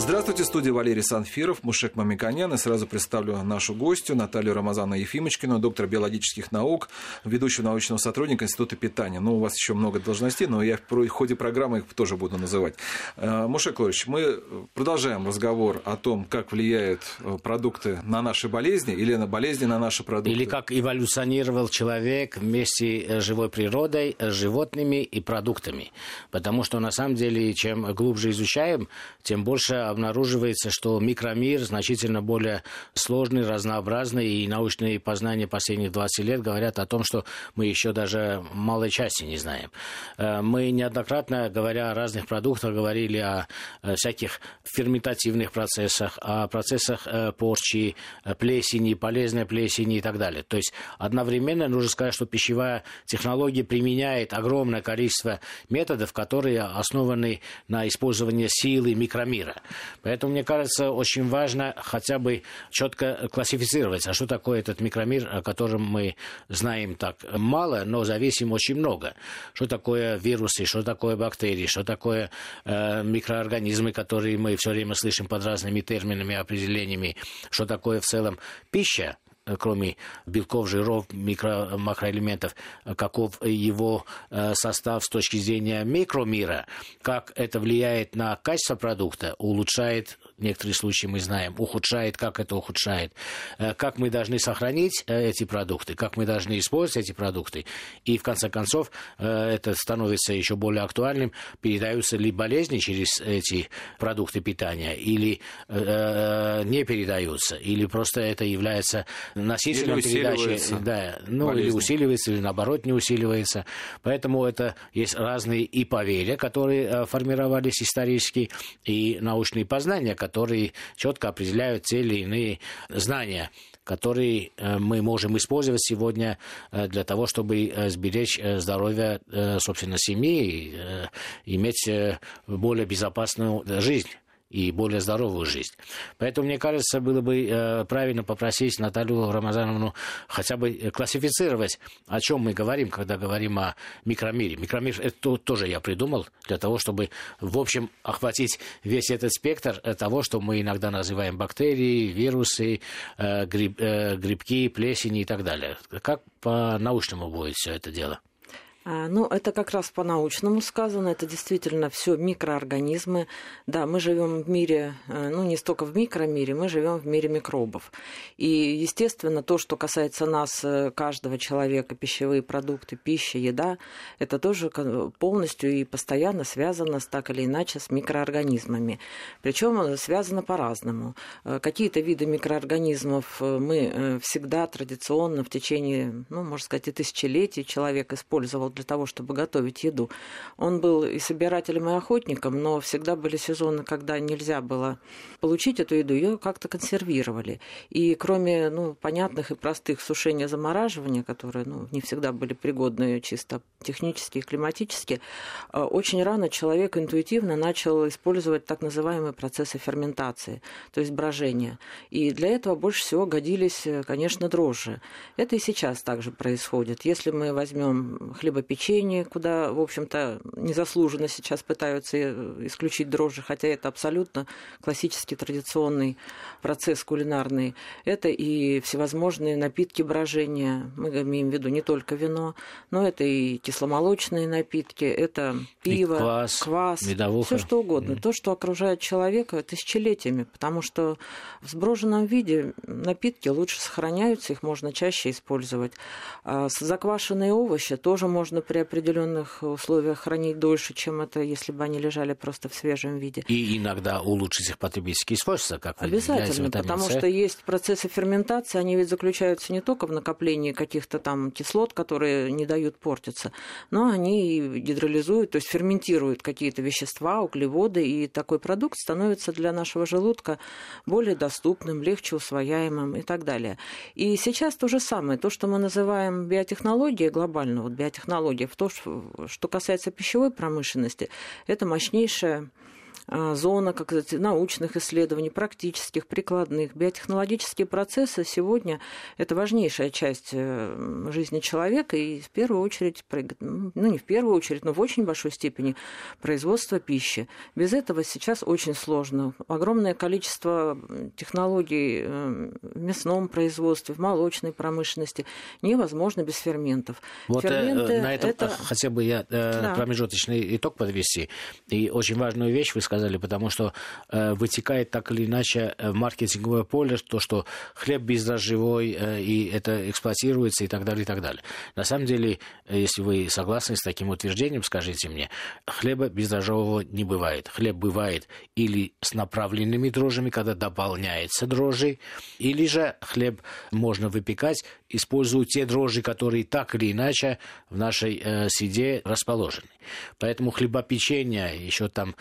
Здравствуйте, студия Валерий Санфиров, Мушек Мамиканян. И сразу представлю нашу гостью Наталью Рамазану Ефимочкину, доктор биологических наук, ведущего научного сотрудника Института питания. Ну, у вас еще много должностей, но я в ходе программы их тоже буду называть. Э, Мушек Лович, мы продолжаем разговор о том, как влияют э, продукты на наши болезни или на болезни на наши продукты. Или как эволюционировал человек вместе с живой природой, с животными и продуктами. Потому что, на самом деле, чем глубже изучаем, тем больше обнаруживается, что микромир значительно более сложный, разнообразный, и научные познания последних 20 лет говорят о том, что мы еще даже малой части не знаем. Э, мы неоднократно, говоря о разных продуктах, говорили о э, всяких ферментативных процессах, о процессах э, порчи, плесени, полезной плесени и так далее. То есть одновременно нужно сказать, что пищевая технология применяет огромное количество методов, которые основаны на использовании силы микромира. Поэтому, мне кажется, очень важно хотя бы четко классифицировать, а что такое этот микромир, о котором мы знаем так мало, но зависим очень много. Что такое вирусы, что такое бактерии, что такое э, микроорганизмы, которые мы все время слышим под разными терминами, определениями, что такое в целом пища, кроме белков, жиров, микро, макроэлементов, каков его э, состав с точки зрения микромира, как это влияет на качество продукта, улучшает некоторые случаи мы знаем, ухудшает, как это ухудшает, э, как мы должны сохранить эти продукты, как мы должны использовать эти продукты. И в конце концов это становится еще более актуальным, передаются ли болезни через эти продукты питания или не передаются, или просто это является носителем передачи, да, ну или усиливается, или наоборот не усиливается. Поэтому это есть разные и поверья, которые э, формировались исторически, и научные познания, которые четко определяют те или иные знания которые э, мы можем использовать сегодня э, для того, чтобы сберечь здоровье, собственно, семьи и иметь более безопасную жизнь и более здоровую жизнь. Поэтому, мне кажется, было бы э, правильно попросить Наталью Рамазановну хотя бы классифицировать, о чем мы говорим, когда говорим о микромире. Микромир это тоже я придумал для того, чтобы, в общем, охватить весь этот спектр того, что мы иногда называем бактерии, вирусы, э, гриб, э, грибки, плесени и так далее. Как по-научному будет все это дело? А, ну, это как раз по-научному сказано. Это действительно все микроорганизмы. Да, мы живем в мире, э, ну, не столько в микромире, мы живем в мире микробов. И, естественно, то, что касается нас, э, каждого человека, пищевые продукты, пища, еда, это тоже полностью и постоянно связано с так или иначе с микроорганизмами. Причем связано по-разному. Э, какие-то виды микроорганизмов мы всегда традиционно в течение, ну, можно сказать, и тысячелетий человек использовал для того, чтобы готовить еду. Он был и собирателем, и охотником, но всегда были сезоны, когда нельзя было получить эту еду, ее как-то консервировали. И кроме ну, понятных и простых сушения замораживания, которые ну, не всегда были пригодны чисто технически и климатически, э, очень рано человек интуитивно начал использовать так называемые процессы ферментации, то есть брожения. И для этого больше всего годились, э, конечно, дрожжи. Это и сейчас также происходит. Если мы возьмем хлеб хлебопечение, куда, в общем-то, незаслуженно сейчас пытаются э, исключить дрожжи, хотя это абсолютно классический традиционный процесс кулинарный. Это и всевозможные напитки брожения. Мы имеем в виду не только вино, но это и кисломолочные напитки, это пиво, и квас, квас все что угодно. Mm. То, что окружает человека тысячелетиями, потому что в сброженном виде напитки лучше сохраняются, их можно чаще использовать. А заквашенные овощи тоже можно можно при определенных условиях хранить дольше, чем это, если бы они лежали просто в свежем виде. И иногда улучшить их потребительские свойства, как Обязательно, потому что есть процессы ферментации, они ведь заключаются не только в накоплении каких-то там кислот, которые не дают портиться, но они и гидролизуют, то есть ферментируют какие-то вещества, углеводы, и такой продукт становится для нашего желудка более доступным, легче усвояемым и так далее. И сейчас то же самое, то, что мы называем биотехнологией глобально, вот биотехнология, технологиях. То, что касается пищевой промышленности, это мощнейшая зона как научных исследований, практических, прикладных. Биотехнологические процессы сегодня это важнейшая часть э, жизни человека и в первую очередь, ну не в первую очередь, но в очень большой степени производство пищи. Без этого сейчас очень сложно. Огромное количество технологий э, в мясном производстве, в молочной промышленности невозможно без ферментов. Вот э, Ферменты на этом это... хотя бы я да. промежуточный итог подвести. И очень важную вещь вы сказали, потому что вытекает так или иначе маркетинговое поле, то, что хлеб бездрожжевой, и это эксплуатируется и так далее, и так далее. На самом деле, если вы согласны с таким утверждением, скажите мне, хлеба бездрожжевого не бывает. Хлеб бывает или с направленными дрожжами, когда дополняется дрожжи, или же хлеб можно выпекать, используя те дрожжи, которые так или иначе в нашей э, среде расположены. Поэтому хлебопечение еще там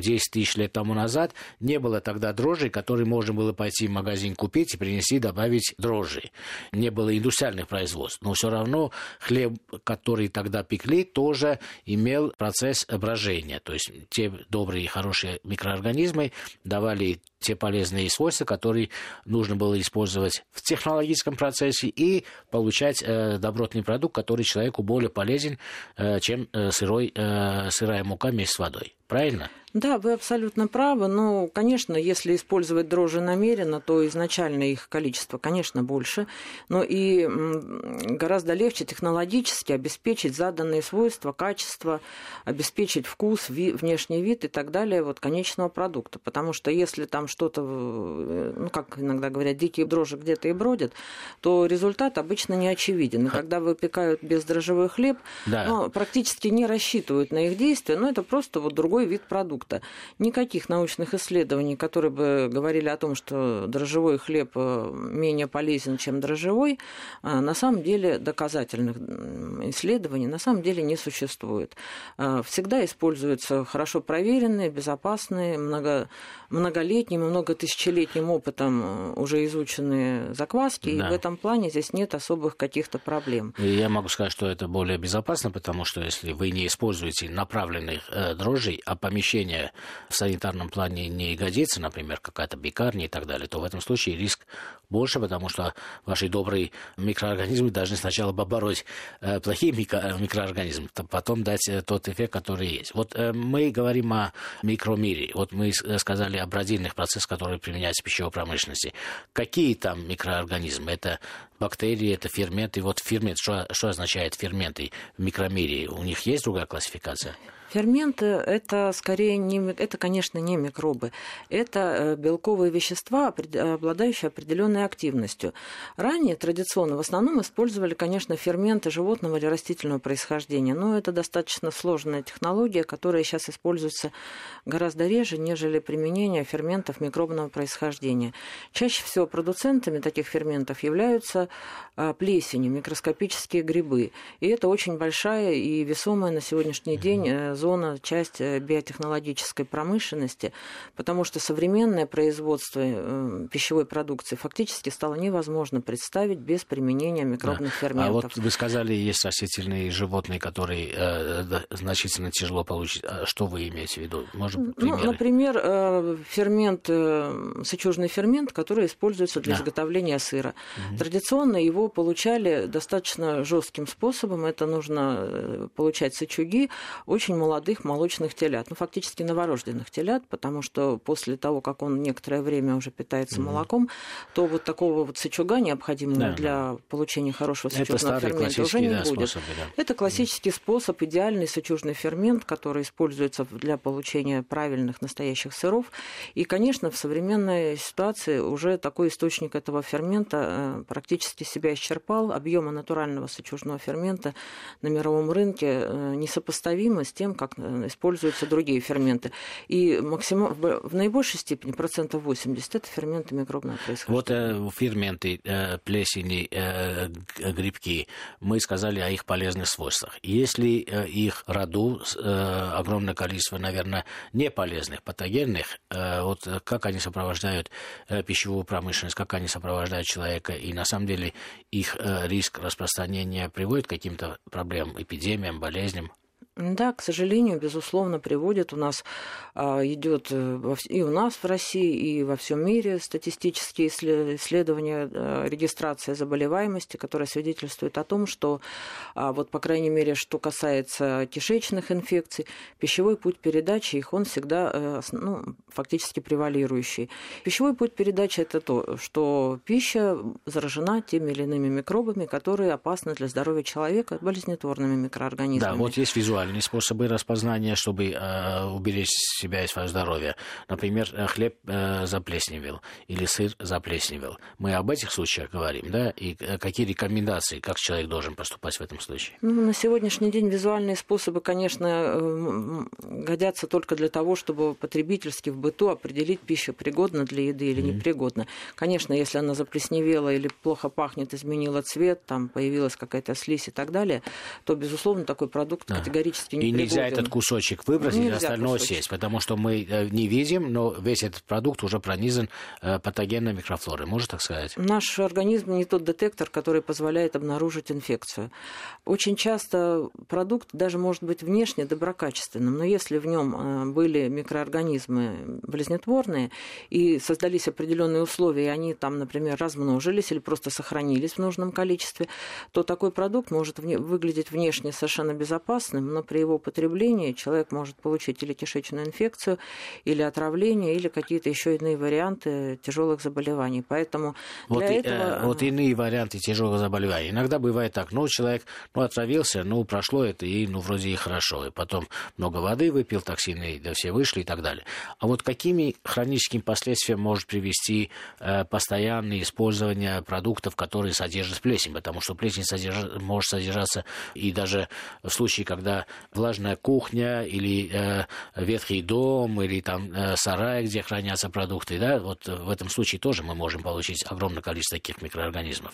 8-10 тысяч лет тому назад не было тогда дрожжей, которые можно было пойти в магазин купить и принести, добавить дрожжи. Не было индустриальных производств. Но все равно хлеб, который тогда пекли, тоже имел процесс брожения. То есть те добрые, хорошие микроорганизмы давали те полезные свойства, которые нужно было использовать в технологическом процессе и получать э, добротный продукт, который человеку более полезен, э, чем э, сырой, э, сырая мука вместе с водой. Правильно? Да, вы абсолютно правы. Но, конечно, если использовать дрожжи намеренно, то изначально их количество, конечно, больше. Но и гораздо легче технологически обеспечить заданные свойства, качество, обеспечить вкус, ви, внешний вид и так далее вот, конечного продукта. Потому что если там что-то, ну, как иногда говорят, дикие дрожжи где-то и бродят, то результат обычно не очевиден. И когда выпекают бездрожжевой хлеб, да. ну, практически не рассчитывают на их действия, но это просто вот другой вид продукта. Никаких научных исследований, которые бы говорили о том, что дрожжевой хлеб э, менее полезен, чем дрожжевой, э, на самом деле доказательных исследований на самом деле не существует. Э, всегда используются хорошо проверенные, безопасные, много, многолетним и многотысячелетним опытом уже изученные закваски, да. и в этом плане здесь нет особых каких-то проблем. И я могу сказать, что это более безопасно, потому что если вы не используете направленных дрожжей, а помещение помещение в санитарном плане не годится, например, какая-то бекарня и так далее, то в этом случае риск больше, потому что ваши добрые микроорганизмы должны сначала побороть э, плохие микро- микроорганизмы, потом дать э, тот эффект, который есть. Вот э, мы говорим о микромире. Вот мы сказали о бродильных процессах, которые применяются в пищевой промышленности. Какие там микроорганизмы? Это бактерии, это ферменты. Вот фермент, что, что означает ферменты в микромире? У них есть другая классификация? Ферменты это скорее не, это, конечно, не микробы, это э, белковые вещества, обладающие определенной активностью. Ранее традиционно в основном использовали, конечно, ферменты животного или растительного происхождения, но это достаточно сложная технология, которая сейчас используется гораздо реже, нежели применение ферментов микробного происхождения. Чаще всего продуцентами таких ферментов являются а, плесени, микроскопические грибы. И это очень большая и весомая на сегодняшний день э, зона, часть э, биотехнологической промышленности, потому что современное производство э, пищевой продукции фактически стало невозможно представить без применения микробных да. ферментов. А вот вы сказали, есть растительные животные, которые э, значительно тяжело получить. А что вы имеете в виду? Может ну, например, э, фермент, э, сычужный фермент, который используется для да. изготовления сыра. Угу. Традиционно его получали достаточно жестким способом. Это нужно получать сычуги очень молодых молочных телят, ну, фактически новорожденных телят, потому что после того, как он некоторое время уже питается mm молоком, то вот такого вот сычуга, необходимого да, для да. получения хорошего сычужного фермента, уже не да, будет. Способы, да. Это классический mm способ, идеальный сычужный фермент, который используется для получения правильных настоящих сыров. И, конечно, в современной ситуации уже такой источник этого фермента э, практически себя исчерпал. Объемы натурального сычужного фермента на мировом рынке э, несопоставимы с тем, как э, используются другие ферменты. И максимум, в наибольшей степени, процентов 80, это ферменты микробного происхождения. Вот э, ферменты, э, плесени, э, грибки, мы сказали о их полезных свойствах. Если э, их роду э, огромное количество, наверное, неполезных, патогенных, э, вот как они сопровождают э, пищевую промышленность, как они сопровождают человека, и на самом деле их э, риск распространения приводит к каким-то проблемам, эпидемиям, болезням? Да, к сожалению, безусловно, приводит. У нас а, идет э, и у нас в России, и во всем мире статистические исследования э, регистрации заболеваемости, которые свидетельствуют о том, что, а, вот, по крайней мере, что касается кишечных инфекций, пищевой путь передачи их, он всегда э, ну, фактически превалирующий. Пищевой путь передачи – это то, что пища заражена теми или иными микробами, которые опасны для здоровья человека, болезнетворными микроорганизмами. Да, вот есть визуально правильные способы распознания, чтобы э, уберечь себя и свое здоровье. Например, э, хлеб э, заплесневел или сыр заплесневел. Мы об этих случаях говорим, да? И э, какие рекомендации, как человек должен поступать в этом случае? Ну, на сегодняшний день визуальные способы, конечно, э, годятся только для того, чтобы потребительски в быту определить, пища пригодна для еды или mm-hmm. непригодна. Конечно, если она заплесневела или плохо пахнет, изменила цвет, там появилась какая-то слизь и так далее, то, безусловно, такой продукт да. Категорически не И нельзя этот кусочек выбросить, нельзя остальное кусочек. съесть, потому что мы э, не видим, но весь этот продукт уже пронизан э, патогенной микрофлорой. Можно так сказать? Наш организм не тот детектор, который позволяет обнаружить инфекцию. Очень часто продукт даже может быть внешне доброкачественным, но если в нем э, были микроорганизмы болезнетворные и создались определенные условия, и они там, например, размножились или просто сохранились в нужном количестве, то такой продукт может выглядеть внешне совершенно безопасным, но при его употреблении человек может получить или кишечную инфекцию, или отравление, или какие-то еще иные варианты тяжелых заболеваний. Поэтому вот для и, этого... Э, вот иные варианты тяжелых заболеваний. Иногда бывает так, ну, человек ну, отравился, ну, прошло это, и ну, вроде и хорошо. И потом много воды выпил, токсины, да все вышли и так далее. А вот какими хроническими последствиями может привести э, постоянное использование продуктов, которые содержат плесень? Потому что плесень содерж... может содержаться и даже в случае, когда влажная кухня или э, ветхий дом или там э, сарай, где хранятся продукты, да, вот в этом случае тоже мы можем получить огромное количество таких микроорганизмов.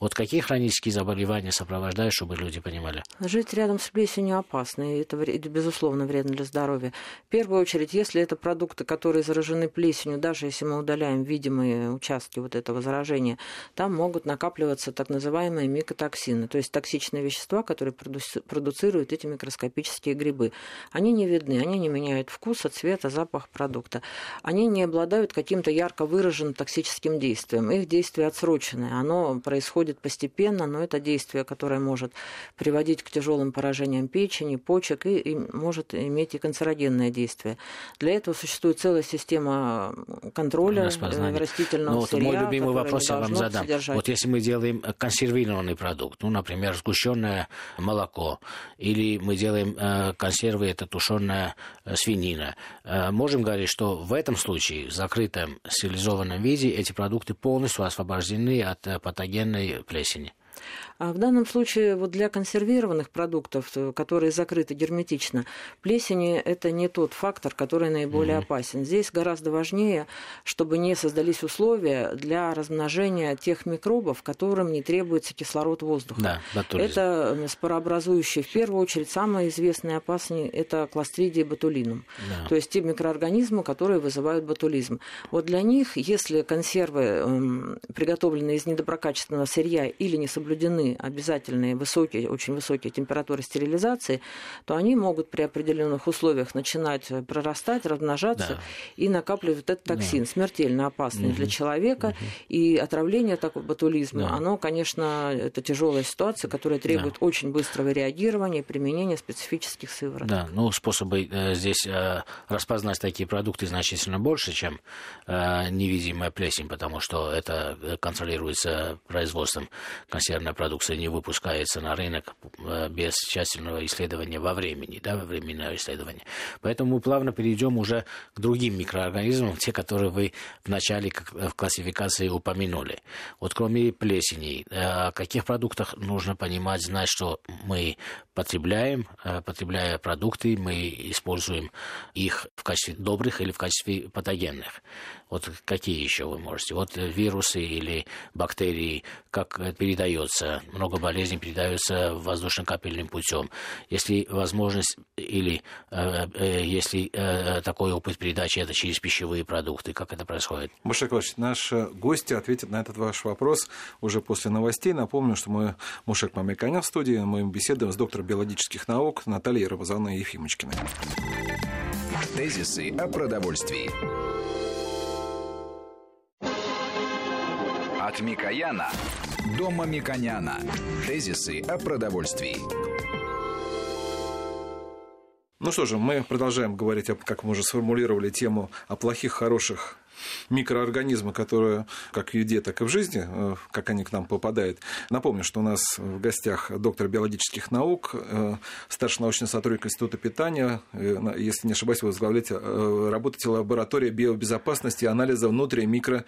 Вот какие хронические заболевания сопровождают, чтобы люди понимали? Жить рядом с плесенью опасно, и это, безусловно вредно для здоровья. В первую очередь, если это продукты, которые заражены плесенью, даже если мы удаляем видимые участки вот этого заражения, там могут накапливаться так называемые микотоксины, то есть токсичные вещества, которые продуцируют эти микроскопические микроскопические грибы. Они не видны, они не меняют вкуса, цвета, запах продукта. Они не обладают каким-то ярко выраженным токсическим действием. Их действие отсроченное. Оно происходит постепенно, но это действие, которое может приводить к тяжелым поражениям печени, почек и, и может иметь и канцерогенное действие. Для этого существует целая система контроля э, растительного ну, вот сырья, Мой любимый вопрос я вам задам. Содержать. Вот если мы делаем консервированный продукт, ну, например, сгущенное молоко, или мы делаем э, консервы, это тушеная э, свинина. Э, можем говорить, что в этом случае, в закрытом стерилизованном виде, эти продукты полностью освобождены от патогенной плесени. А в данном случае вот для консервированных продуктов, э, которые закрыты герметично, плесени – это не тот фактор, который наиболее mm-hmm. опасен. Здесь гораздо важнее, чтобы не создались условия для размножения тех микробов, которым не требуется кислород воздуха. Да, это спорообразующие, в первую очередь, самые известные опасные – это кластридия ботулинум. Да. То есть те микроорганизмы, которые вызывают ботулизм. Вот для них, если консервы, э, приготовленные из недоброкачественного сырья или не соблюдены обязательные высокие, очень высокие температуры стерилизации, то они могут при определенных условиях начинать прорастать, размножаться да. и накапливать этот токсин, да. смертельно опасный угу. для человека. Угу. И отравление такого ботулизма, да. оно, конечно, это тяжелая ситуация, которая требует да. очень быстрого реагирования и применения специфических сывороток. Да, ну способы э, здесь э, распознать такие продукты значительно больше, чем э, невидимая плесень, потому что это контролируется производством консервной продукции продукция не выпускается на рынок э, без тщательного исследования во времени, да, во временное исследование. Поэтому мы плавно перейдем уже к другим микроорганизмам, те, которые вы в начале в классификации упомянули. Вот кроме плесени, э, о каких продуктах нужно понимать, знать, что мы потребляем, э, потребляя продукты, мы используем их в качестве добрых или в качестве патогенных. Вот какие еще вы можете? Вот вирусы или бактерии, как передается, много болезней передается воздушно-капельным путем. Если возможность или э, э, если такой опыт передачи это через пищевые продукты, как это происходит? Мушек Иванович, наш гость ответит на этот ваш вопрос уже после новостей. Напомню, что мы Мушек Мамиканя в студии, мы беседуем с доктором биологических наук Натальей Рамазановной Ефимочкиной. Тезисы о продовольствии. От Микояна до Мамиконяна. Тезисы о продовольствии. Ну что же, мы продолжаем говорить, как мы уже сформулировали тему о плохих, хороших микроорганизмы, которые как в еде, так и в жизни, э, как они к нам попадают. Напомню, что у нас в гостях доктор биологических наук, э, старший научный сотрудник Института питания, э, если не ошибаюсь, вы возглавляете, работаете в лаборатории биобезопасности и анализа внутри микро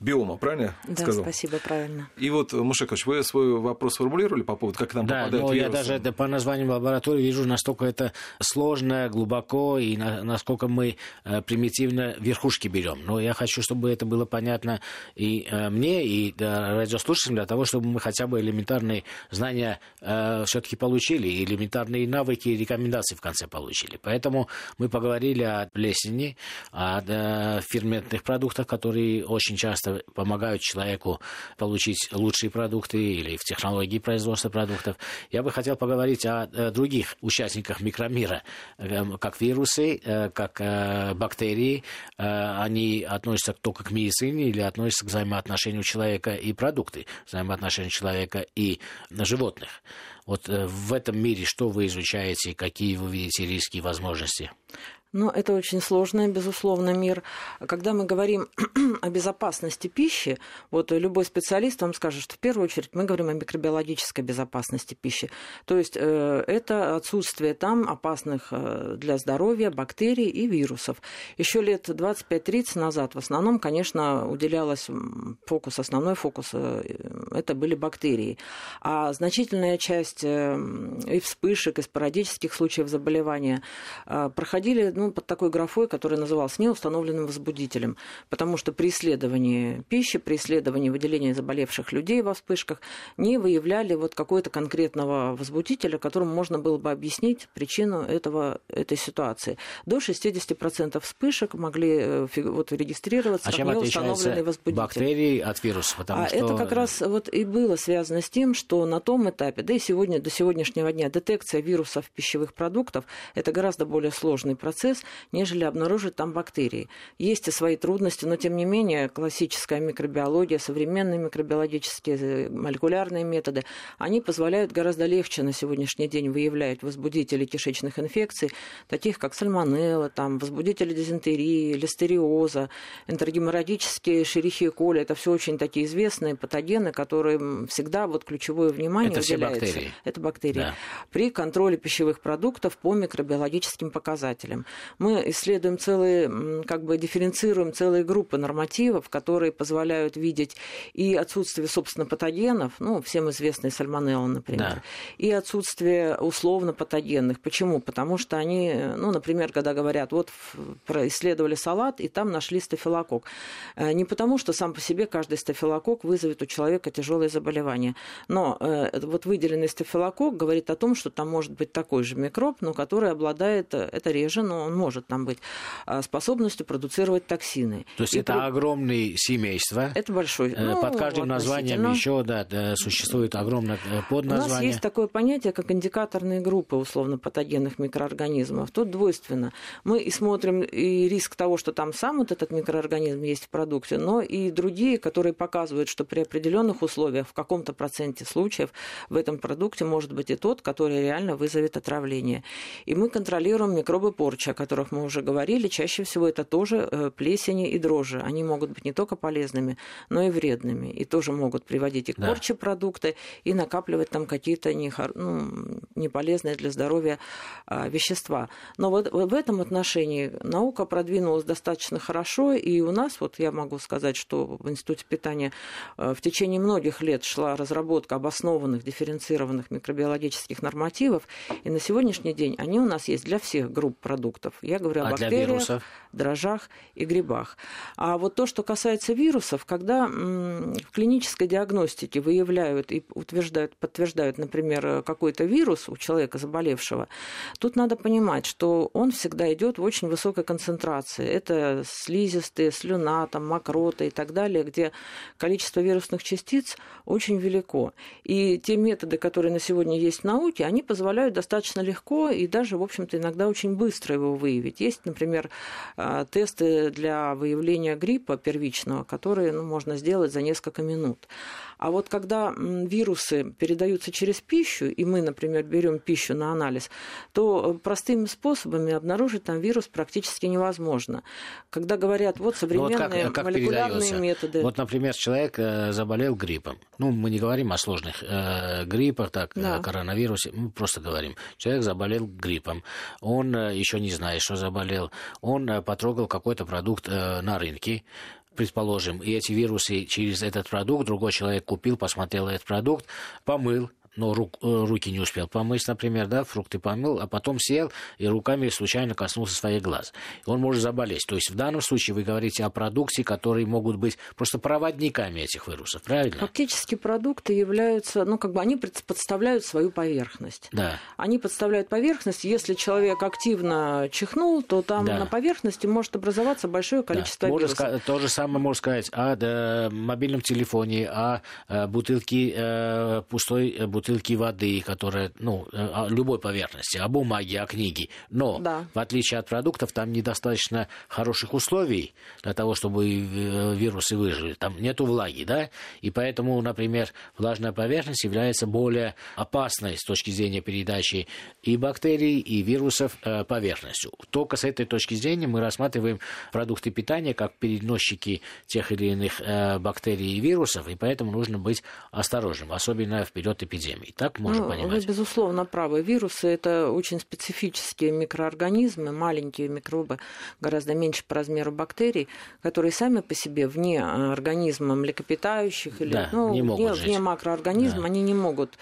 биома, правильно да, сказал? спасибо, правильно. И вот, Мушекович, вы свой вопрос формулировали по поводу, как нам да, попадают но вирусы? я даже это по названию лаборатории вижу, настолько это сложно, глубоко, и на, насколько мы э, примитивно верхушки берем. Но я хочу, чтобы это было понятно и э, мне, и радиослушателям, для того, чтобы мы хотя бы элементарные знания э, все-таки получили, и элементарные навыки и рекомендации в конце получили. Поэтому мы поговорили о плесени, о э, ферментных продуктах, которые очень часто помогают человеку получить лучшие продукты или в технологии производства продуктов. Я бы хотел поговорить о других участниках микромира, эм, как вирусы, э, как э, бактерии. Э, они относятся только к медицине или относятся к взаимоотношению человека и продукты, взаимоотношению человека и животных. Вот в этом мире что вы изучаете, какие вы видите риски и возможности? Ну, это очень сложный, безусловно, мир. Когда мы говорим о безопасности пищи, вот любой специалист вам скажет, что в первую очередь мы говорим о микробиологической безопасности пищи. То есть э, это отсутствие там опасных э, для здоровья бактерий и вирусов. Еще лет 25-30 назад в основном, конечно, уделялось фокус, основной фокус, э, это были бактерии. А значительная часть и вспышек, и спорадических случаев заболевания проходили ну, ну, под такой графой, которая называлась неустановленным возбудителем, потому что при исследовании пищи, при исследовании выделения заболевших людей во вспышках не выявляли вот какого-то конкретного возбудителя, которому можно было бы объяснить причину этого, этой ситуации. До 60% вспышек могли э, вот, регистрироваться а как неустановленный возбудитель. бактерии от вируса? Потому а что... это как раз вот и было связано с тем, что на том этапе, да и сегодня, до сегодняшнего дня, детекция вирусов пищевых продуктов – это гораздо более сложный процесс, процесс, нежели обнаружить там бактерии. Есть и свои трудности, но тем не менее классическая микробиология, современные микробиологические э, молекулярные методы, они позволяют гораздо легче на сегодняшний день выявлять возбудители кишечных инфекций, таких как сальмонелла, там, возбудители дизентерии, листериоза, энтерогеморрагические шерихи коли. Это все очень такие известные патогены, которые всегда вот ключевое внимание Это уделяется. Все бактерии. Это бактерии. Да. При контроле пищевых продуктов по микробиологическим показателям мы исследуем целые, как бы дифференцируем целые группы нормативов, которые позволяют видеть и отсутствие, собственно, патогенов, ну, всем известный сальмонелла, например, да. и отсутствие условно патогенных. Почему? Потому что они, ну, например, когда говорят, вот исследовали салат, и там нашли стафилокок. Э, не потому, что сам по себе каждый стафилокок вызовет у человека тяжелое заболевание, но э, вот выделенный стафилокок говорит о том, что там может быть такой же микроб, но который обладает, э, это реже, но он может там быть, а, способностью продуцировать токсины. То есть и это при... огромное семейство. Это большое. Э, ну, Под каждым названием еще да, существует огромное э, подназвание. У нас есть такое понятие, как индикаторные группы условно-патогенных микроорганизмов. Тут двойственно. Мы и смотрим и риск того, что там сам вот этот микроорганизм есть в продукте, но и другие, которые показывают, что при определенных условиях в каком-то проценте случаев в этом продукте может быть и тот, который реально вызовет отравление. И мы контролируем микробы порчи, о которых мы уже говорили, чаще всего это тоже э, плесени и дрожжи. Они могут быть не только полезными, но и вредными. И тоже могут приводить и к да. порче продукты, и накапливать там какие-то не, ну, неполезные для здоровья а, вещества. Но вот в этом отношении наука продвинулась достаточно хорошо, и у нас, вот я могу сказать, что в Институте питания э, в течение многих лет шла разработка обоснованных, дифференцированных микробиологических нормативов, и на сегодняшний день они у нас есть для всех групп продуктов продуктов. Я говорю а о бактериях, дрожжах и грибах. А вот то, что касается вирусов, когда в клинической диагностике выявляют и утверждают, подтверждают, например, какой-то вирус у человека заболевшего, тут надо понимать, что он всегда идет в очень высокой концентрации. Это слизистые, слюна, там, мокрота и так далее, где количество вирусных частиц очень велико. И те методы, которые на сегодня есть в науке, они позволяют достаточно легко и даже, в общем-то, иногда очень быстро его выявить. Есть, например, а, тесты для выявления гриппа первичного, которые ну, можно сделать за несколько минут. А вот когда вирусы передаются через пищу, и мы, например, берем пищу на анализ, то э, простыми способами обнаружить там вирус практически невозможно. Когда говорят, вот современные ну, вот как, как молекулярные передается? методы. Вот, например, человек э, заболел гриппом. Ну, мы не говорим о сложных э, гриппах, так, да. коронавирусе, мы просто говорим. Человек заболел гриппом, он э, еще не знает, что заболел, он э, потрогал какой-то продукт э, на рынке, предположим, и эти вирусы через этот продукт другой человек купил, посмотрел этот продукт, помыл, но рук, э, руки не успел помыть, например, да, фрукты помыл, а потом сел и руками случайно коснулся своих глаз. Он может заболеть. То есть в данном случае вы говорите о продукции, которые могут быть просто проводниками этих вирусов, правильно? Фактически продукты являются, ну, как бы они подставляют свою поверхность. Да. Они подставляют поверхность. Если человек активно чихнул, то там да. на поверхности может образоваться большое количество да. вирусов. Можно, то же самое можно сказать о да, мобильном телефоне, о, о бутылке э, пустой бутылки бутылки воды, которая, ну, э, о любой поверхности, о бумаге, о книге. Но, да. в отличие от продуктов, там недостаточно хороших условий для того, чтобы э, вирусы выжили. Там нету влаги, да? И поэтому, например, влажная поверхность является более опасной с точки зрения передачи и бактерий, и вирусов э, поверхностью. Только с этой точки зрения мы рассматриваем продукты питания как переносчики тех или иных бактерий и вирусов, и поэтому нужно быть осторожным, особенно в период эпидемии эпидемий. Так можно ну, понимать? Вы, безусловно, правы. Вирусы – это очень специфические микроорганизмы, маленькие микробы, гораздо меньше по размеру бактерий, которые сами по себе вне организма млекопитающих или да, ну, не вне, жить. вне макроорганизма, да. они не могут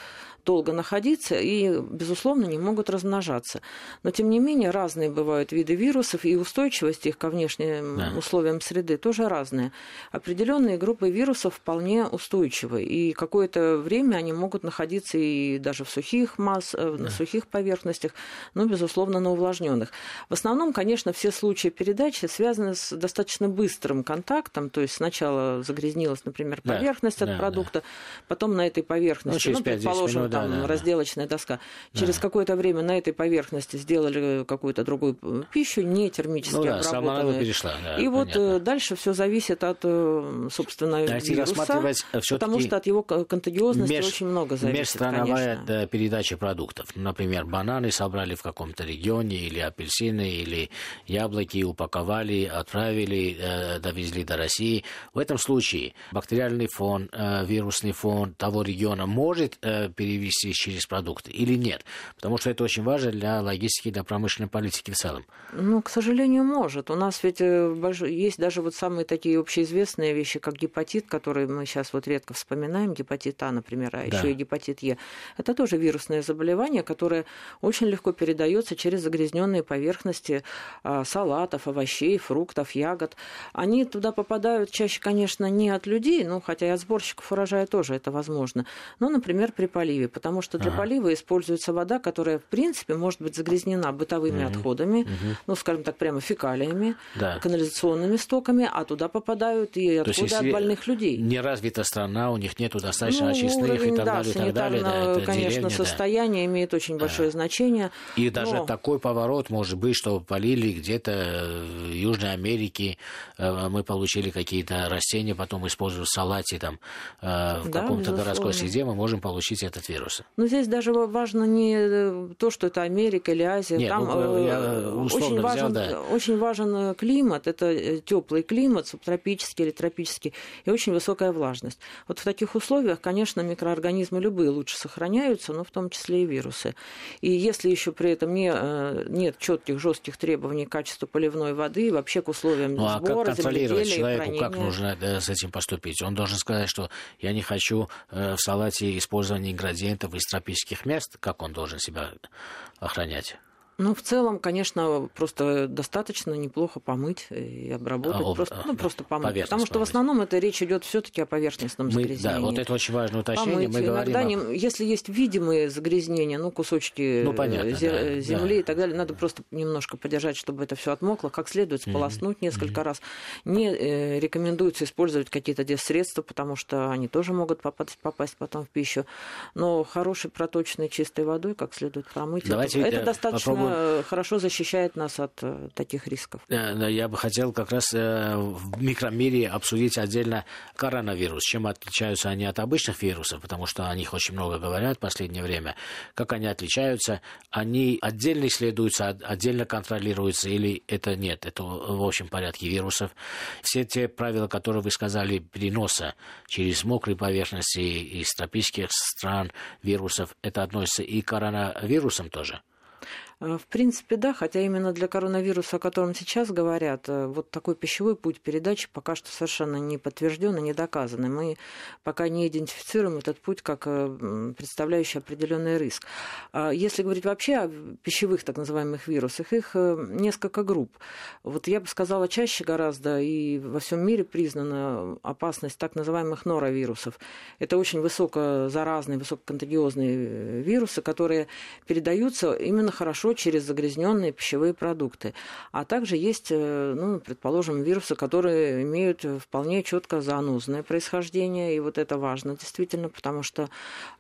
долго находиться и, безусловно, не могут размножаться. Но, тем не менее, разные бывают виды вирусов, и устойчивость их ко внешним да. условиям среды тоже разная. Определенные группы вирусов вполне устойчивы, и какое-то время они могут находиться и даже в сухих масс, э, да. на сухих поверхностях, но, безусловно, на увлажненных. В основном, конечно, все случаи передачи связаны с достаточно быстрым контактом, то есть сначала загрязнилась, например, поверхность да, от да, продукта, да. потом на этой поверхности, ну, ну предположим, там да, разделочная доска. Через да. какое-то время на этой поверхности сделали какую-то другую пищу, не термически ну, да, обработанную. перешла, да, И вот э, дальше все зависит от, э, собственно, Давайте вируса, потому что от его контагиозности меж, очень много зависит, Межстрановая конечно. передача продуктов. Например, бананы собрали в каком-то регионе, или апельсины, или яблоки упаковали, отправили, э, довезли до России. В этом случае бактериальный фон, вирусный фон того региона может перевести перевести через продукты или нет? Потому что это очень важно для логистики, для промышленной политики в целом. Ну, к сожалению, может. У нас ведь э, есть даже вот самые такие общеизвестные вещи, как гепатит, который мы сейчас вот редко вспоминаем, гепатит А, например, а да. еще и гепатит Е. Это тоже вирусное заболевание, которое очень легко передается через загрязненные поверхности а, салатов, овощей, фруктов, ягод. Они туда попадают чаще, конечно, не от людей, ну, хотя и от сборщиков урожая тоже это возможно, но, например, при поливе потому что для ага. полива используется вода, которая, в принципе, может быть загрязнена бытовыми угу. отходами, угу. ну, скажем так, прямо фекалиями, да. канализационными стоками, а туда попадают и отходы от больных людей. Не развита страна, у них нету достаточно ну, очистных уровень, и так да, далее, и так далее. Да, конечно, деревня, состояние да. имеет очень большое да. значение. И но... даже такой поворот может быть, что полили где-то в Южной Америке, э, мы получили какие-то растения, потом используя в салате там, э, в да, каком-то городской среде, мы можем получить этот вирус вируса. Но здесь даже важно не э, то, что это Америка или Азия. Нет, Там ну, я очень, взял, важен, да. очень важен э, климат. Это э, теплый климат, субтропический или тропический, и очень высокая влажность. Вот в таких условиях, конечно, микроорганизмы любые лучше сохраняются, но в том числе и вирусы. И если еще при этом не, нет четких, жестких требований к качеству поливной воды и вообще к условиям ну, а сбора, как контролировать человеку, как нужно с этим поступить? Он должен сказать, что я не хочу в салате использования ингредиентов ингредиентов из тропических мест, как он должен себя охранять? Ну, в целом, конечно, просто достаточно неплохо помыть и обработать. А, просто, ну, просто помыть. Потому что помыть. в основном это речь идет все-таки о поверхностном Мы, загрязнении. Да, вот это очень важное уточнение. Помыть. Мы Иногда, говорим не, если есть видимые загрязнения, ну, кусочки ну, понятно, зе- да, земли да. и так далее, надо просто немножко подержать, чтобы это все отмокло, как следует сполоснуть mm-hmm. несколько mm-hmm. раз. Не э, рекомендуется использовать какие-то средства, потому что они тоже могут попасть, попасть потом в пищу. Но хорошей проточной чистой водой как следует промыть. Давайте это, это достаточно попробуем... хорошо защищает нас от э, таких рисков. Э, я бы хотел как раз э, в микромире обсудить отдельно коронавирус. Чем отличаются они от обычных вирусов, потому что о них очень много говорят в последнее время. Как они отличаются? Они отдельно исследуются, отдельно контролируются или это нет? Это в общем порядке вирусов. Все те правила, которые вы сказали, переноса через мокрые поверхности из тропических стран вирусов, это относится и к коронавирусам тоже? Э, в принципе, да, хотя именно для коронавируса, о котором сейчас говорят, э, вот такой пищевой путь передачи пока что совершенно не подтвержден и не доказан. Мы пока не идентифицируем этот путь как э, представляющий определенный риск. А если говорить вообще о пищевых так называемых вирусах, их несколько групп. Вот я бы сказала, чаще гораздо и во всем мире признана опасность так называемых норовирусов. Это очень высокозаразные, высококонтагиозные вирусы, которые передаются именно хорошо через загрязненные пищевые продукты. А также есть, э, ну, предположим, вирусы, которые имеют вполне четко зоонозное происхождение, и вот это важно действительно, потому что,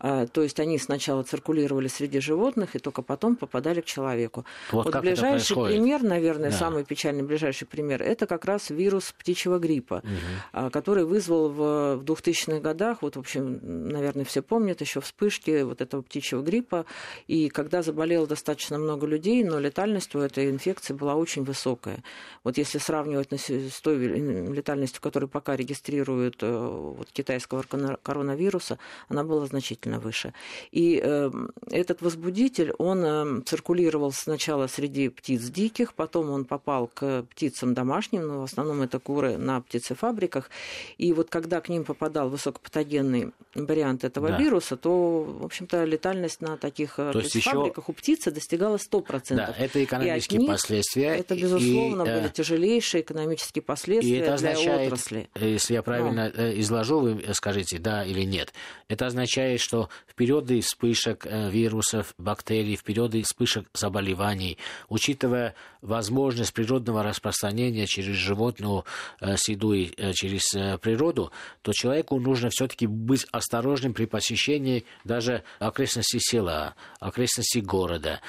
э, то есть они сначала циркулировали среди животных и только потом попадали к человеку. Вот, вот ближайший пример, наверное, да. самый печальный ближайший пример, это как раз вирус птичьего гриппа, угу. который вызвал в, в 2000-х годах, вот, в общем, наверное, все помнят еще вспышки вот этого птичьего гриппа, и когда заболело достаточно много много людей, но летальность у этой инфекции была очень высокая. Вот если сравнивать с той летальностью, которую пока регистрируют э, вот, китайского коронавируса, она была значительно выше. И э, этот возбудитель, он э, циркулировал сначала среди птиц диких, потом он попал к птицам домашним, но в основном это куры на птицефабриках. И вот когда к ним попадал высокопатогенный вариант этого да. вируса, то, в общем-то, летальность на таких э, то птицефабриках еще... у птицы достигала 100%. Да, это экономические них, последствия. Это, безусловно, и, были э, тяжелейшие экономические последствия и это для означает, отрасли. Если я правильно Но. Э, изложу, вы скажите да или нет. Это означает, что в периоды вспышек э, вирусов, бактерий, в периоды вспышек заболеваний, учитывая возможность природного распространения через животную среду и через природу, то человеку нужно все-таки быть осторожным при посещении даже окрестностей села, окрестностей города.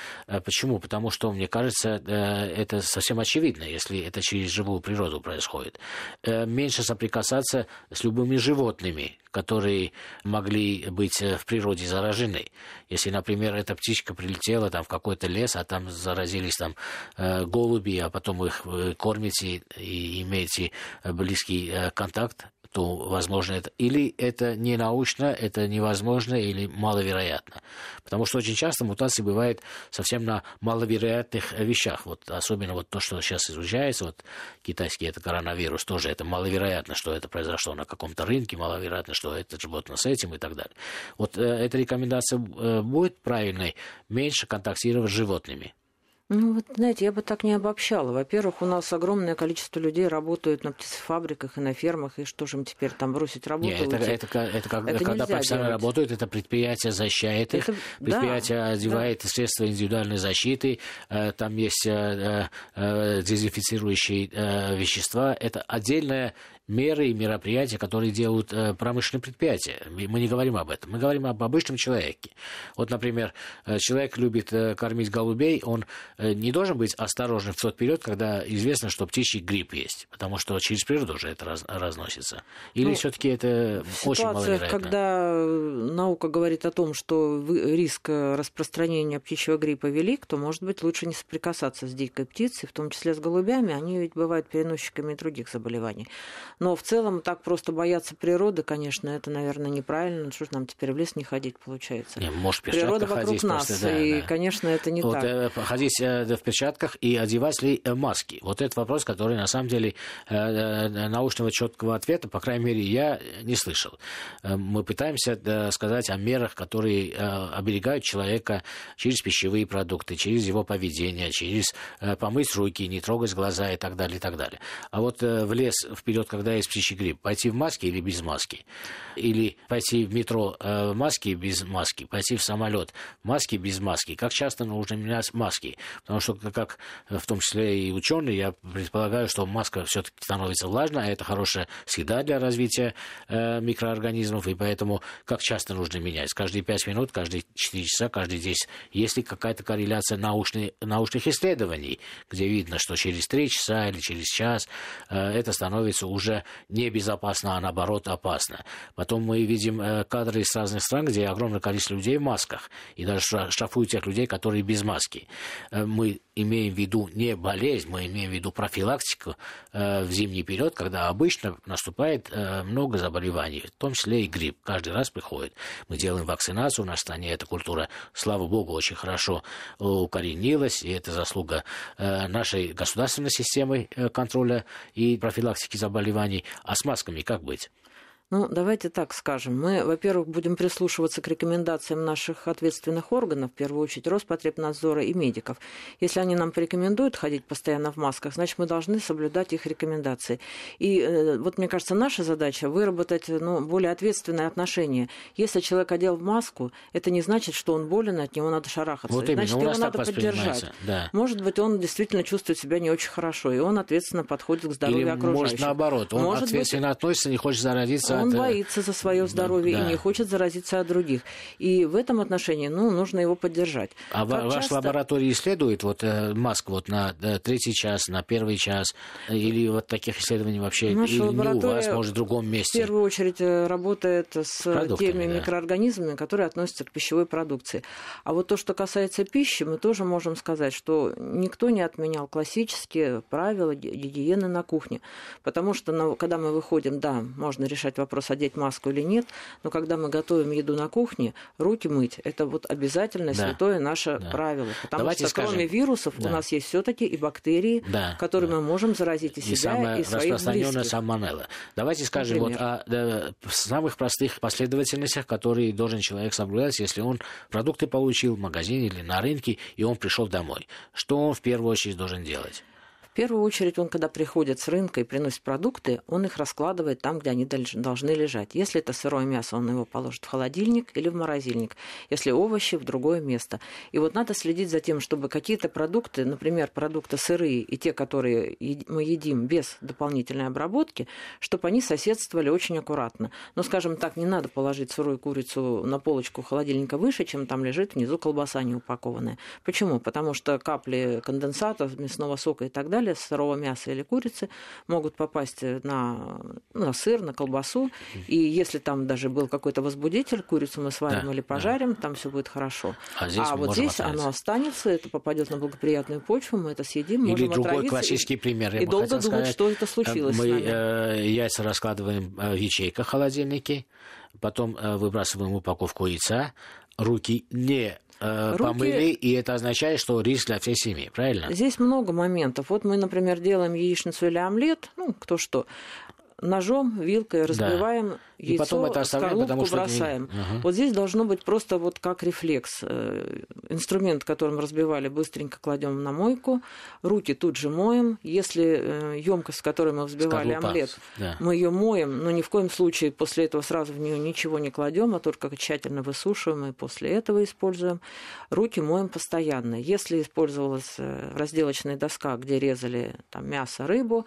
Почему? Потому что, мне кажется, э, это совсем очевидно, если это через живую природу происходит. Э, меньше соприкасаться с любыми животными, которые могли быть э, в природе заражены. Если, например, эта птичка прилетела там, в какой-то лес, а там заразились там, голуби, а потом их кормите и имеете близкий контакт то возможно это. Или это не научно, это невозможно или маловероятно. Потому что очень часто мутации бывают совсем на маловероятных вещах. Вот, особенно вот то, что сейчас изучается, вот китайский это коронавирус, тоже это маловероятно, что это произошло на каком-то рынке, маловероятно, что это животное с этим и так далее. Вот э, эта рекомендация э, будет правильной, меньше контактировать с животными. Ну, вот, знаете, я бы так не обобщала. Во-первых, у нас огромное количество людей работают на птицефабриках и на фермах, и что же им теперь там бросить работу? Нет, это, это, это, это, как, это когда профессионалы делать. работают, это предприятие защищает их, это, предприятие да, одевает да. средства индивидуальной защиты, э, там есть э, э, дезинфицирующие вещества, это отдельная меры и мероприятия, которые делают э, промышленные предприятия. Мы не говорим об этом. Мы говорим об обычном человеке. Вот, например, э, человек любит э, кормить голубей, он не должен быть осторожен в тот период, когда известно, что птичий грипп есть, потому что через природу уже это раз, разносится. Или ну, все-таки это в очень маловероятно? когда наука говорит о том, что риск распространения птичьего гриппа велик, то, может быть, лучше не соприкасаться с дикой птицей, в том числе с голубями. Они ведь бывают переносчиками других заболеваний. Но в целом так просто бояться природы, конечно, это, наверное, неправильно. Что ж нам теперь в лес не ходить, получается? Не, может, Природа вокруг ходить нас, просто, да, и, да. конечно, это не вот, так. Э, ходить э, в перчатках и одевать ли э, маски? Вот это вопрос, который, на самом деле, э, научного четкого ответа, по крайней мере, я не слышал. Мы пытаемся сказать о мерах, которые оберегают человека через пищевые продукты, через его поведение, через помыть руки, не трогать глаза и так далее, и так далее. А вот в лес вперед, когда есть птичий грипп, пойти в маске или без маски? Или пойти в метро э, в маске без маски, пойти в самолет в маске без маски? Как часто нужно менять маски? Потому что, как в том числе и ученые, я предполагаю, что маска все-таки становится влажной, а это хорошая среда для развития э, микроорганизмов, и поэтому как часто нужно менять? Каждые 5 минут, каждые 4 часа, каждые 10? Есть ли какая-то корреляция научной, научных исследований, где видно, что через 3 часа или через час э, это становится уже небезопасно, а наоборот опасно. Потом мы видим э, кадры из разных стран, где огромное количество людей в масках, и даже штрафуют тех людей, которые без маски. Э, мы имеем в виду не болезнь, мы имеем в виду профилактику э, в зимний период, когда обычно наступает много заболеваний, в том числе и грипп. Каждый раз приходит. Мы делаем вакцинацию, у нас в стране эта культура, слава богу, очень хорошо укоренилась, и это заслуга нашей государственной системы контроля и профилактики заболеваний. А с масками как быть? Ну, давайте так скажем. Мы, во-первых, будем прислушиваться к рекомендациям наших ответственных органов, в первую очередь Роспотребнадзора и медиков. Если они нам порекомендуют ходить постоянно в масках, значит, мы должны соблюдать их рекомендации. И э, вот, мне кажется, наша задача выработать ну, более ответственное отношение. Если человек одел маску, это не значит, что он болен, от него надо шарахаться. Вот именно, значит, его надо поддержать. Да. Может быть, он действительно чувствует себя не очень хорошо, и он ответственно подходит к здоровью Или, окружающих. может, наоборот, он Может ответственно быть, относится, не хочет заразиться он от... э, боится за свое здоровье да. и не хочет заразиться от других. И в этом отношении, ну, нужно его поддержать. А Как ваша часто- лаборатория исследует вот э, маск вот на третий час, на первый час, или вот таких исследований вообще, Наша или не у вас, лаборатория может, в другом В месте? первую очередь э, работает с продуктами, теми да. микроорганизмами, которые относятся к пищевой продукции. А вот то, что касается пищи, мы тоже можем сказать, что никто не отменял классические правила ги- гигиены на кухне. Потому что на- когда мы выходим, да, можно решать вопрос, одеть маску или нет, но когда мы готовим еду на кухне, руки мыть – это вот обязательное Да. святое наше Да. правило. Потому Давайте что скажем- кроме вирусов Да. у нас есть все-таки и бактерии, Да, которые да. мы можем заразить и себя, и самая и своих близких. сальмонелла. Давайте скажем вот о да, самых простых последовательностях, которые должен человек соблюдать, если он продукты получил в магазине или на рынке, и он пришел домой. Что он в первую очередь должен делать? В первую очередь, он, когда приходит с рынка и приносит продукты, он их раскладывает там, где они должны лежать. Если это сырое мясо, он его положит в холодильник или в морозильник. Если овощи, в другое место. И вот надо следить за тем, чтобы какие-то продукты, например, продукты сырые и те, которые мы едим без дополнительной обработки, чтобы они соседствовали очень аккуратно. Но, скажем так, не надо положить сырую курицу на полочку холодильника выше, чем там лежит внизу колбаса не упакованная. Почему? Потому что капли конденсата, мясного сока и так далее с сырого мяса или курицы могут попасть на, на сыр, на колбасу. И если там даже был какой-то возбудитель, курицу мы сварим Да, или пожарим, там все будет хорошо. А здесь мы вот здесь оставить. оно останется, это попадет на благоприятную почву, мы это съедим, Или можем другой классический и, пример. я и долго думать, сказать. что это случилось Мы э, яйца раскладываем э, в ячейках холодильники, потом э, выбрасываем упаковку яйца, руки не э, Руки- помыли, и это означает, что риск для всей семьи, правильно? Здесь много моментов. Вот мы, например, делаем яичницу или омлет, ну, кто что, ножом, вилкой разбиваем И яйцо, потом это оставляем, потому что- бросаем. Ага. Вот здесь должно быть просто вот как рефлекс. Э, Инструмент, которым разбивали, быстренько кладем на мойку, руки тут же моем. Если емкость, в которой мы взбивали Скорлупа, омлет, да. мы ее моем, но ни в коем случае после этого сразу в нее ничего не кладем, а только тщательно высушиваем и после этого используем. Руки моем постоянно. Если использовалась э, разделочная доска, где резали там, мясо, рыбу,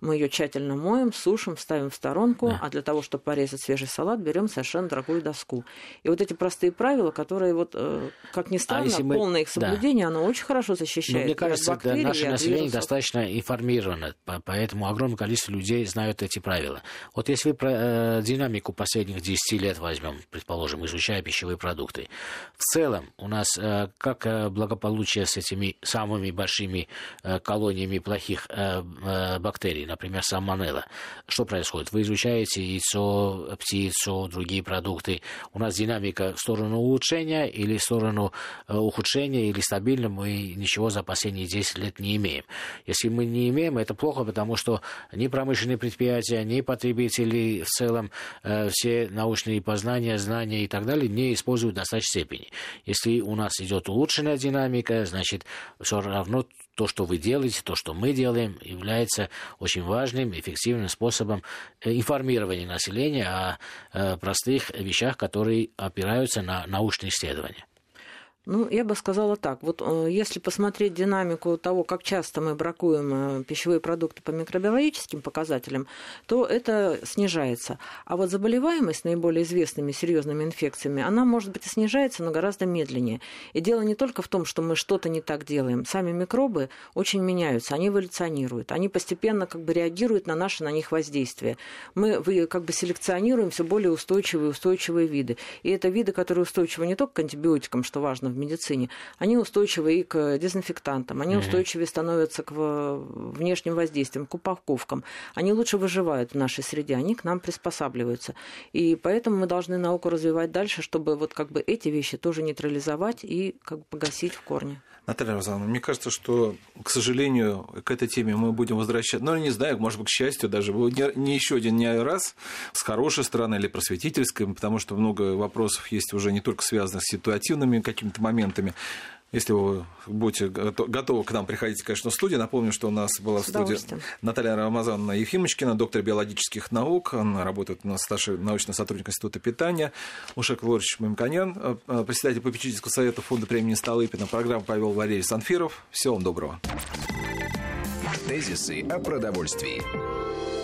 мы ее тщательно моем, сушим, ставим в сторонку, Да. а для того, чтобы порезать свежий салат, берем совершенно дорогую доску. И вот эти простые правила, которые, вот, э, как ни странно, если мы- полное их да. соблюдение, оно очень хорошо защищает. Но мне кажется, да, бактерий, наше население вирусов. достаточно информировано, по- поэтому огромное количество людей знают эти правила. Вот если про э, динамику последних 10 лет возьмем, предположим, изучая пищевые продукты, в целом у нас э, как э, благополучие с этими самыми большими э, колониями плохих э, э, бактерий, например, сальмонелла, чтобы происходит? Вы изучаете яйцо, птицу, другие продукты. У нас динамика в сторону улучшения или в сторону э, ухудшения или стабильно мы ничего за последние 10 лет не имеем. Если мы не имеем, это плохо, потому что ни промышленные предприятия, ни потребители в целом э, все научные познания, знания и так далее не используют в достаточной степени. Если у нас идет улучшенная динамика, значит, все равно то, что вы делаете, то, что мы делаем, является очень важным, эффективным способом э, информирования населения о э, простых вещах, которые опираются на научные исследования. Ну, я бы сказала так. Вот э, если посмотреть динамику того, как часто мы бракуем э, пищевые продукты по микробиологическим показателям, то это снижается. А вот заболеваемость наиболее известными серьезными инфекциями, она, может быть, и снижается, но гораздо медленнее. И дело не только в том, что мы что-то не так делаем. Сами микробы очень меняются, они эволюционируют, они постепенно как бы реагируют на наше на них воздействие. Мы как бы селекционируем все более устойчивые устойчивые виды. И это виды, которые устойчивы не только к антибиотикам, что важно в медицине, они устойчивы и к дезинфектантам, они устойчивее становятся к внешним воздействиям, к упаковкам. Они лучше выживают в нашей среде, они к нам приспосабливаются. И поэтому мы должны науку развивать дальше, чтобы вот как бы эти вещи тоже нейтрализовать и как бы погасить в корне. Наталья Розановна, мне кажется, что, к сожалению, к этой теме мы будем возвращаться, ну, не знаю, может быть, к счастью даже, не, еще один не раз, с хорошей стороны или просветительской, потому что много вопросов есть уже не только связанных с ситуативными какими-то моментами, если вы будете готовы к нам приходить, конечно, в студию. Напомню, что у нас была в студии Наталья Рамазановна Ефимочкина, доктор биологических наук. Она работает у нас старший научный сотрудник Института питания. Ушек Лорич Мамканян, э, э, председатель попечительского совета фонда премии Столыпина. Программу повел Валерий Санфиров. Всего вам доброго. Тезисы о продовольствии.